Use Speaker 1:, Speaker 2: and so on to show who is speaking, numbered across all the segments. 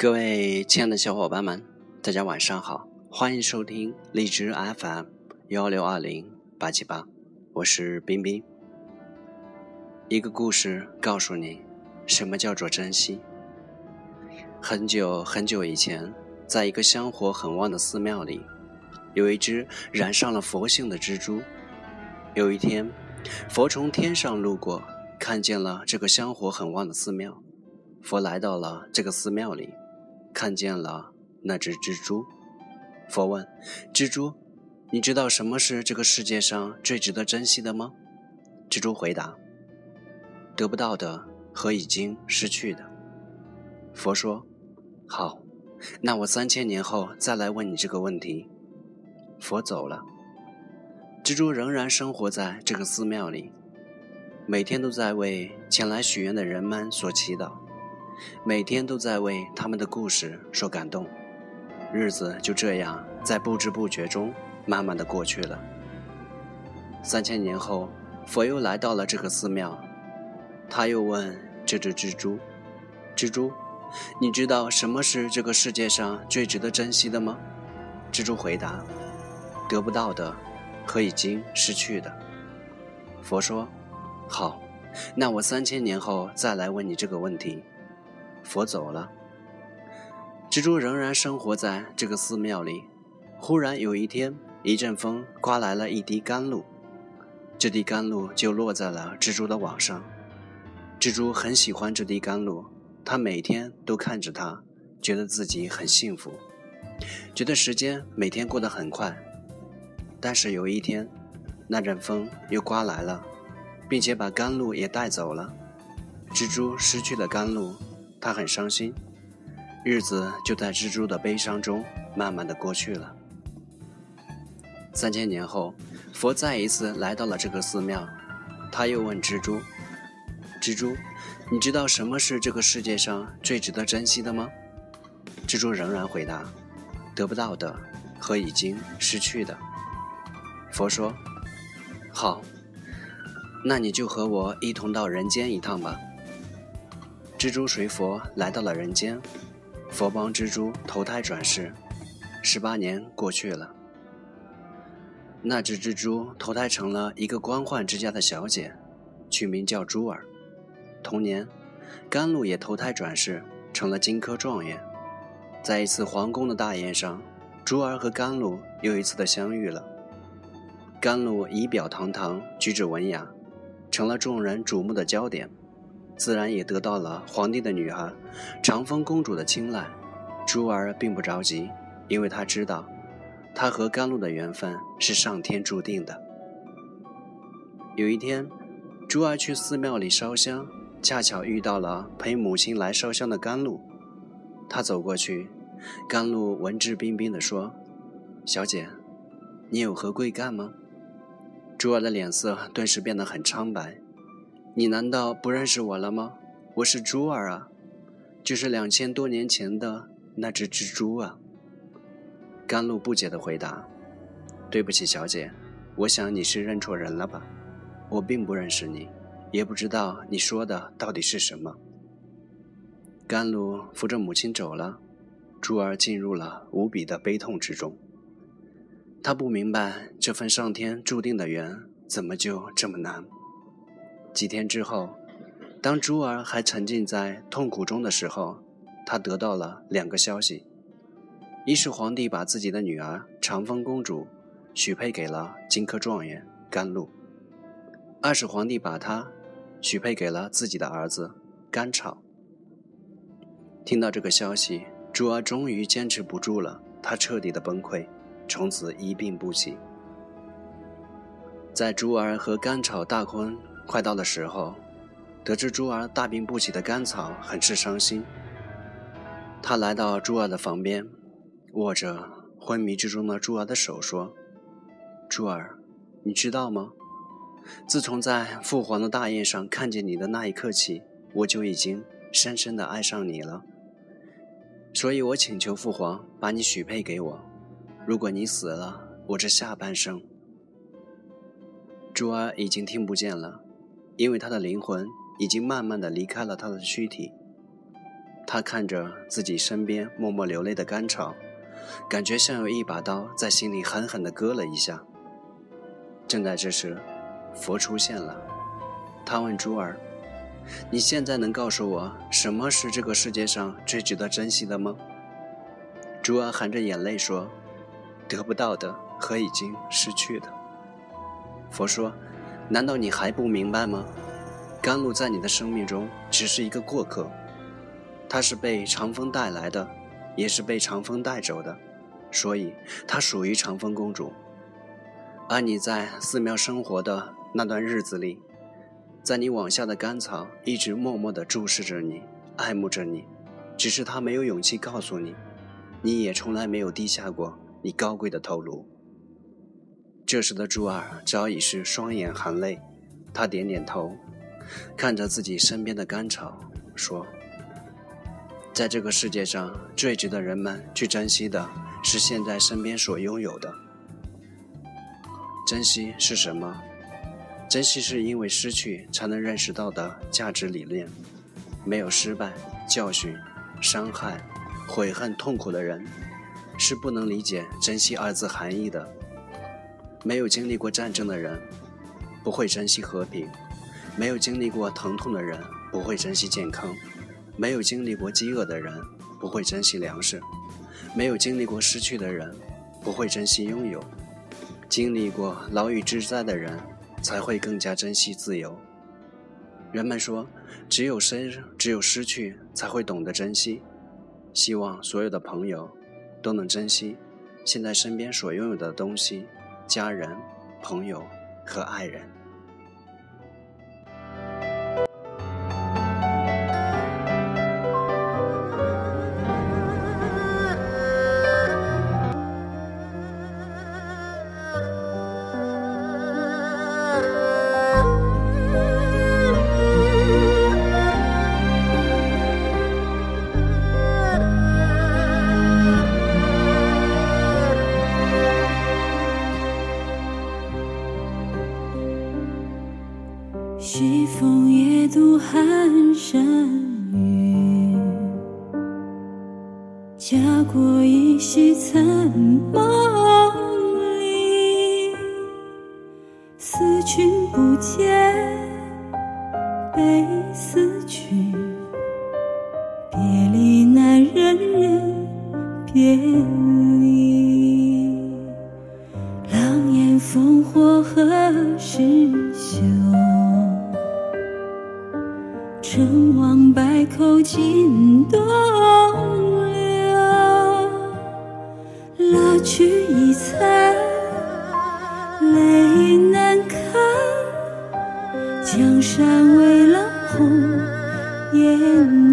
Speaker 1: 各位亲爱的小伙伴们，大家晚上好，欢迎收听荔枝 FM 幺六二零八七八，我是冰冰。一个故事告诉你，什么叫做珍惜。很久很久以前，在一个香火很旺的寺庙里，有一只染上了佛性的蜘蛛。有一天，佛从天上路过，看见了这个香火很旺的寺庙。佛来到了这个寺庙里。看见了那只蜘蛛，佛问：“蜘蛛，你知道什么是这个世界上最值得珍惜的吗？”蜘蛛回答：“得不到的和已经失去的。”佛说：“好，那我三千年后再来问你这个问题。”佛走了，蜘蛛仍然生活在这个寺庙里，每天都在为前来许愿的人们所祈祷。每天都在为他们的故事所感动，日子就这样在不知不觉中慢慢的过去了。三千年后，佛又来到了这个寺庙，他又问这只蜘蛛：“蜘蛛，你知道什么是这个世界上最值得珍惜的吗？”蜘蛛回答：“得不到的和已经失去的。”佛说：“好，那我三千年后再来问你这个问题。”佛走了，蜘蛛仍然生活在这个寺庙里。忽然有一天，一阵风刮来了一滴甘露，这滴甘露就落在了蜘蛛的网上。蜘蛛很喜欢这滴甘露，它每天都看着它，觉得自己很幸福，觉得时间每天过得很快。但是有一天，那阵风又刮来了，并且把甘露也带走了。蜘蛛失去了甘露。他很伤心，日子就在蜘蛛的悲伤中慢慢的过去了。三千年后，佛再一次来到了这个寺庙，他又问蜘蛛：“蜘蛛，你知道什么是这个世界上最值得珍惜的吗？”蜘蛛仍然回答：“得不到的和已经失去的。”佛说：“好，那你就和我一同到人间一趟吧。”蜘蛛随佛来到了人间，佛帮蜘蛛投胎转世。十八年过去了，那只蜘蛛投胎成了一个官宦之家的小姐，取名叫珠儿。同年，甘露也投胎转世成了金科状元。在一次皇宫的大宴上，珠儿和甘露又一次的相遇了。甘露仪表堂堂，举止文雅，成了众人瞩目的焦点。自然也得到了皇帝的女儿长风公主的青睐。珠儿并不着急，因为她知道，她和甘露的缘分是上天注定的。有一天，珠儿去寺庙里烧香，恰巧遇到了陪母亲来烧香的甘露。她走过去，甘露文质彬彬地说：“小姐，你有何贵干吗？”珠儿的脸色顿时变得很苍白。你难道不认识我了吗？我是珠儿啊，就是两千多年前的那只蜘蛛啊。甘露不解地回答：“对不起，小姐，我想你是认错人了吧？我并不认识你，也不知道你说的到底是什么。”甘露扶着母亲走了，珠儿进入了无比的悲痛之中。他不明白这份上天注定的缘怎么就这么难。几天之后，当珠儿还沉浸在痛苦中的时候，他得到了两个消息：一是皇帝把自己的女儿长风公主许配给了金科状元甘露；二是皇帝把她许配给了自己的儿子甘草。听到这个消息，珠儿终于坚持不住了，她彻底的崩溃，从此一病不起。在珠儿和甘草大婚。快到的时候，得知珠儿大病不起的甘草很是伤心。他来到珠儿的房边，握着昏迷之中的珠儿的手说：“珠儿，你知道吗？自从在父皇的大宴上看见你的那一刻起，我就已经深深的爱上你了。所以我请求父皇把你许配给我。如果你死了，我这下半生……”珠儿已经听不见了。因为他的灵魂已经慢慢的离开了他的躯体。他看着自己身边默默流泪的甘草，感觉像有一把刀在心里狠狠的割了一下。正在这时，佛出现了，他问珠儿：“你现在能告诉我什么是这个世界上最值得珍惜的吗？”珠儿含着眼泪说：“得不到的和已经失去的。”佛说：“难道你还不明白吗？甘露在你的生命中只是一个过客，它是被长风带来的，也是被长风带走的，所以它属于长风公主。”而你在寺庙生活的那段日子里，在你往下的甘草一直默默地注视着你，爱慕着你，只是他没有勇气告诉你，你也从来没有低下过你高贵的头颅。这时的珠儿早已是双眼含泪，他点点头，看着自己身边的甘草，说：“在这个世界上最值得人们去珍惜的，是现在身边所拥有的。”珍惜是什么？珍惜是因为失去才能认识到的价值理念。没有失败、教训、伤害、悔恨、痛苦的人，是不能理解“珍惜”二字含义的。没有经历过战争的人，不会珍惜和平；没有经历过疼痛的人，不会珍惜健康；没有经历过饥饿的人，不会珍惜粮食；没有经历过失去的人，不会珍惜拥有。经历过牢狱之灾的人，才会更加珍惜自由。人们说，只有失，只有失去，才会懂得珍惜。希望所有的朋友都能珍惜现在身边所拥有的东西：家人、朋友和爱人。
Speaker 2: 国依稀残梦里。思君不见，悲思君，别离难忍忍别离。狼烟烽火何时休？成王败寇尽东流，蜡炬已残，泪难干。江山未老红颜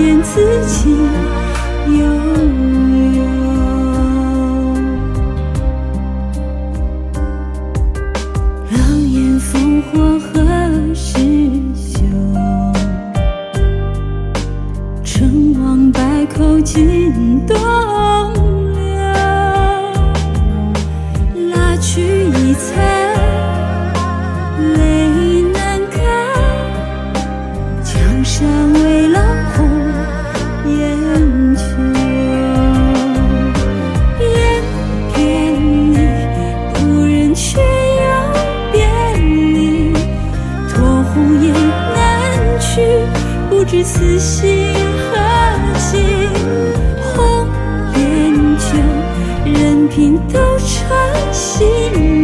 Speaker 2: 不变自己。知此心何寄？红颜旧，任凭斗转星